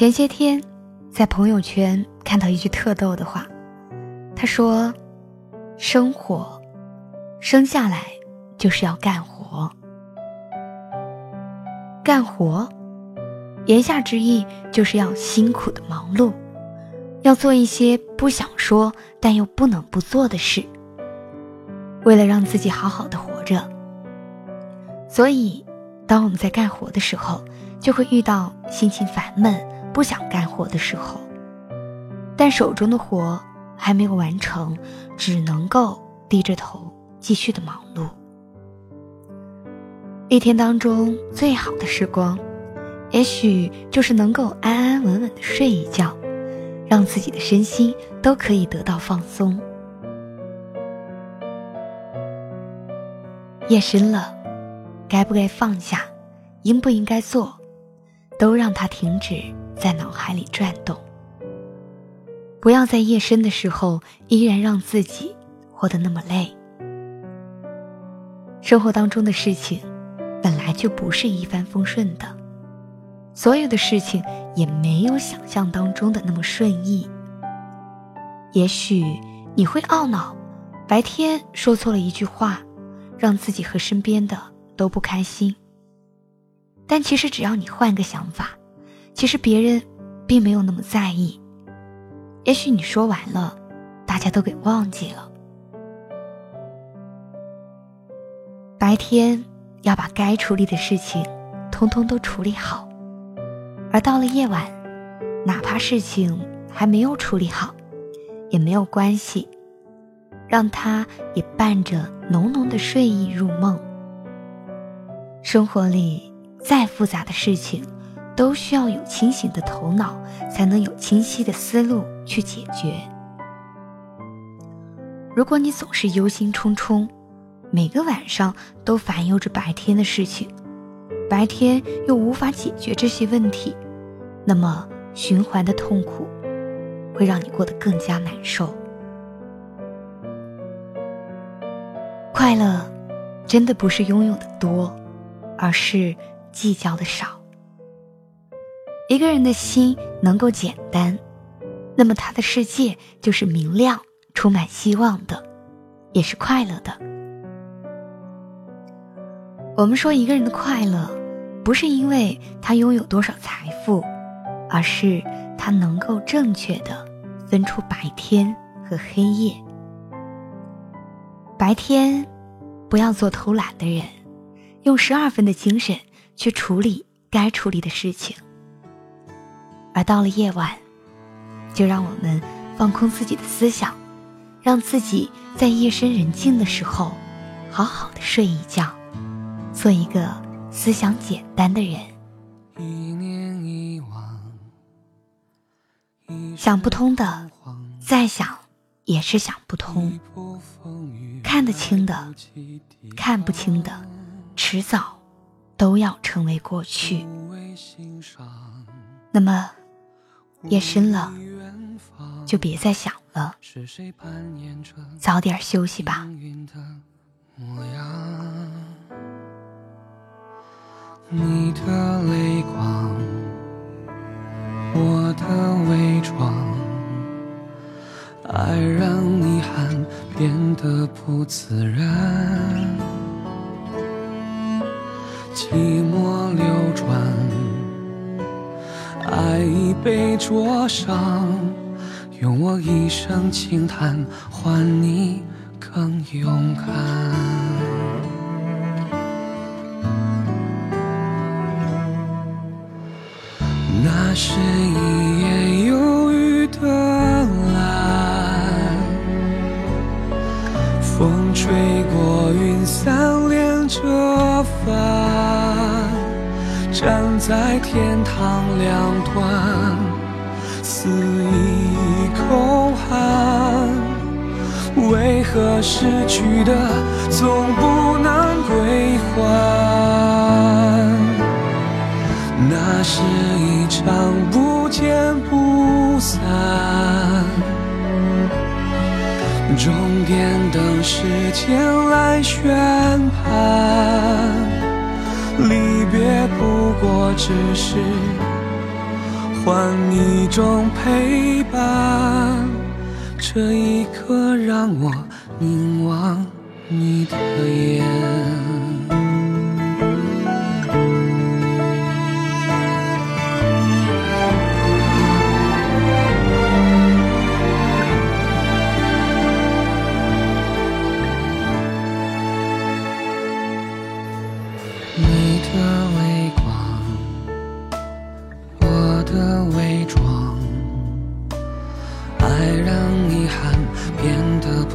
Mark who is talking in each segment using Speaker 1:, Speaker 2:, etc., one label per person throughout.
Speaker 1: 前些天，在朋友圈看到一句特逗的话，他说：“生活，生下来就是要干活。干活，言下之意就是要辛苦的忙碌，要做一些不想说但又不能不做的事。为了让自己好好的活着，所以，当我们在干活的时候，就会遇到心情烦闷。”不想干活的时候，但手中的活还没有完成，只能够低着头继续的忙碌。一天当中最好的时光，也许就是能够安安稳稳的睡一觉，让自己的身心都可以得到放松。夜深了，该不该放下，应不应该做，都让它停止。在脑海里转动，不要在夜深的时候依然让自己活得那么累。生活当中的事情本来就不是一帆风顺的，所有的事情也没有想象当中的那么顺意。也许你会懊恼，白天说错了一句话，让自己和身边的都不开心。但其实只要你换个想法。其实别人并没有那么在意，也许你说完了，大家都给忘记了。白天要把该处理的事情通通都处理好，而到了夜晚，哪怕事情还没有处理好，也没有关系，让他也伴着浓浓的睡意入梦。生活里再复杂的事情。都需要有清醒的头脑，才能有清晰的思路去解决。如果你总是忧心忡忡，每个晚上都烦忧着白天的事情，白天又无法解决这些问题，那么循环的痛苦会让你过得更加难受。快乐，真的不是拥有的多，而是计较的少。一个人的心能够简单，那么他的世界就是明亮、充满希望的，也是快乐的。我们说一个人的快乐，不是因为他拥有多少财富，而是他能够正确的分出白天和黑夜。白天，不要做偷懒的人，用十二分的精神去处理该处理的事情。而到了夜晚，就让我们放空自己的思想，让自己在夜深人静的时候，好好的睡一觉，做一个思想简单的人。想不通的，再想也是想不通；看得清的，看不清的，迟早都要成为过去。那么。夜深了，就别再想了，早点休息吧。你的泪光，我的伪装，爱让遗憾变得不自，寂寞流转。
Speaker 2: 爱已被灼伤，用我一生轻叹换你更勇敢。那是一夜忧郁的蓝，风吹过云散连着帆。在天堂两端，肆意空寒。为何失去的总不能归还？那是一场不见不散，终点等时间来宣判。离别不过只是换一种陪伴，这一刻让我凝望你的眼。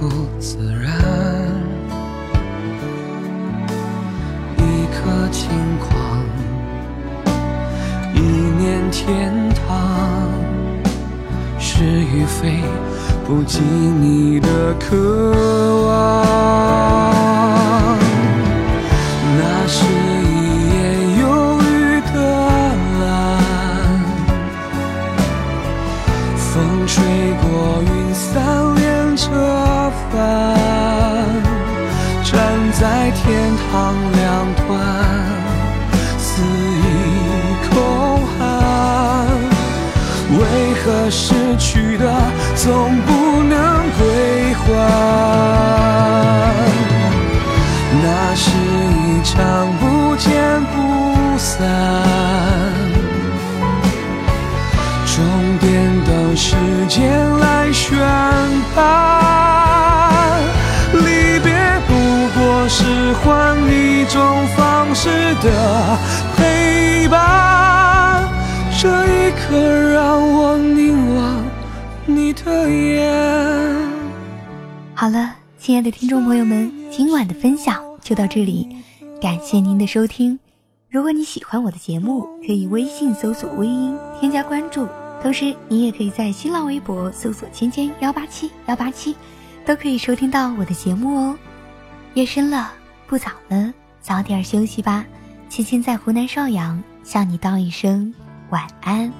Speaker 2: 不自然，一颗轻狂，一念天堂，是与非不及你的渴望。在天堂两端。肆意空喊，为何失去的总不能归还，是换一种方式的陪伴，这一刻让我凝望你的眼。
Speaker 1: 好了，亲爱的听众朋友们，今晚的分享就到这里，感谢您的收听。如果你喜欢我的节目，可以微信搜索“微音”添加关注，同时你也可以在新浪微博搜索“芊芊幺八七幺八七”，都可以收听到我的节目哦。夜深了，不早了，早点休息吧。亲亲在湖南邵阳向你道一声晚安。